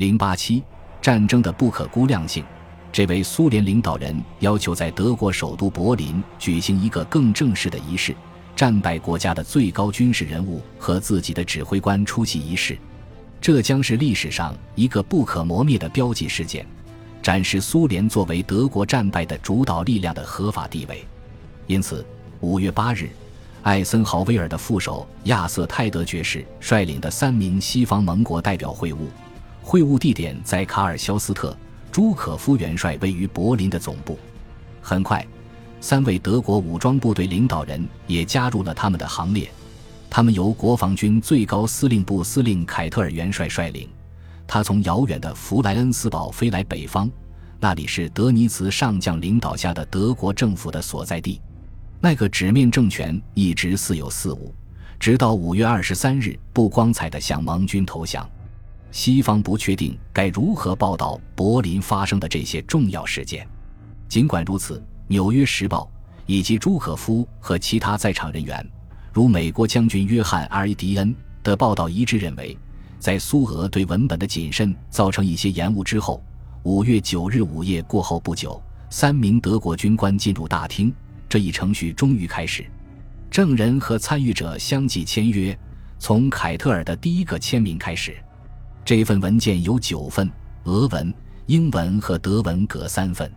零八七战争的不可估量性。这位苏联领导人要求在德国首都柏林举行一个更正式的仪式，战败国家的最高军事人物和自己的指挥官出席仪式。这将是历史上一个不可磨灭的标记事件，展示苏联作为德国战败的主导力量的合法地位。因此，五月八日，艾森豪威尔的副手亚瑟泰德爵士率领的三名西方盟国代表会晤，会晤地点在卡尔肖斯特。朱可夫元帅位于柏林的总部。很快，三位德国武装部队领导人也加入了他们的行列。他们由国防军最高司令部司令凯特尔元帅率领。他从遥远的弗莱恩斯堡飞来北方，那里是德尼茨上将领导下的德国政府的所在地。那个纸面政权一直似有似无，直到五月二十三日不光彩地向盟军投降。西方不确定该如何报道柏林发生的这些重要事件。尽管如此，《纽约时报》以及朱可夫和其他在场人员，如美国将军约翰 ·R· 迪恩的报道一致认为，在苏俄对文本的谨慎造成一些延误之后，五月九日午夜过后不久，三名德国军官进入大厅，这一程序终于开始。证人和参与者相继签约，从凯特尔的第一个签名开始。这份文件有九份，俄文、英文和德文各三份。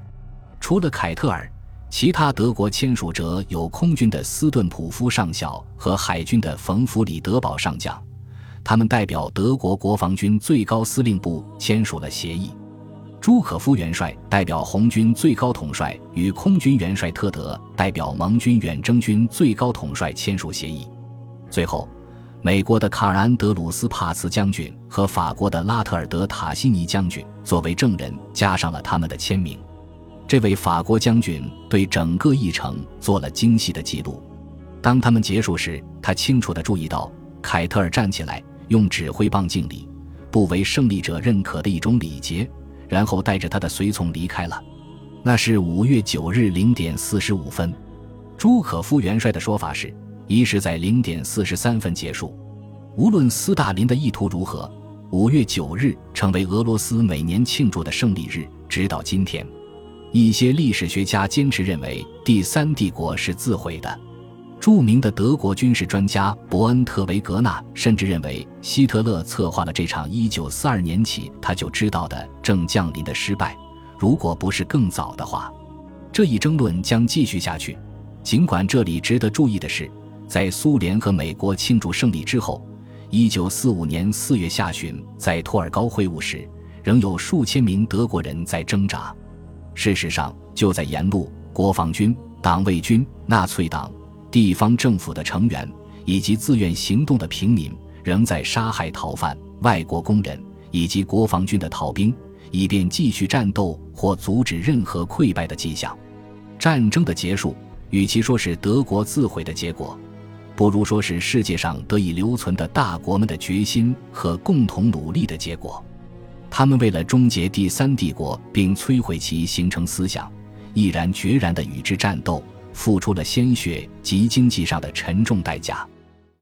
除了凯特尔，其他德国签署者有空军的斯顿普夫上校和海军的冯弗里德堡上将，他们代表德国国防军最高司令部签署了协议。朱可夫元帅代表红军最高统帅与空军元帅特德代表盟军远征军最高统帅签署协议。最后。美国的卡尔安德鲁斯帕茨将军和法国的拉特尔德塔西尼将军作为证人，加上了他们的签名。这位法国将军对整个议程做了精细的记录。当他们结束时，他清楚地注意到凯特尔站起来，用指挥棒敬礼，不为胜利者认可的一种礼节，然后带着他的随从离开了。那是五月九日零点四十五分。朱可夫元帅的说法是。仪式在零点四十三分结束。无论斯大林的意图如何，五月九日成为俄罗斯每年庆祝的胜利日，直到今天。一些历史学家坚持认为第三帝国是自毁的。著名的德国军事专家伯恩特维格纳甚至认为希特勒策划了这场一九四二年起他就知道的正降临的失败。如果不是更早的话，这一争论将继续下去。尽管这里值得注意的是。在苏联和美国庆祝胜利之后，一九四五年四月下旬，在托尔高会晤时，仍有数千名德国人在挣扎。事实上，就在沿路，国防军、党卫军、纳粹党、地方政府的成员以及自愿行动的平民，仍在杀害逃犯、外国工人以及国防军的逃兵，以便继续战斗或阻止任何溃败的迹象。战争的结束，与其说是德国自毁的结果。不如说是世界上得以留存的大国们的决心和共同努力的结果。他们为了终结第三帝国并摧毁其形成思想，毅然决然地与之战斗，付出了鲜血及经济上的沉重代价。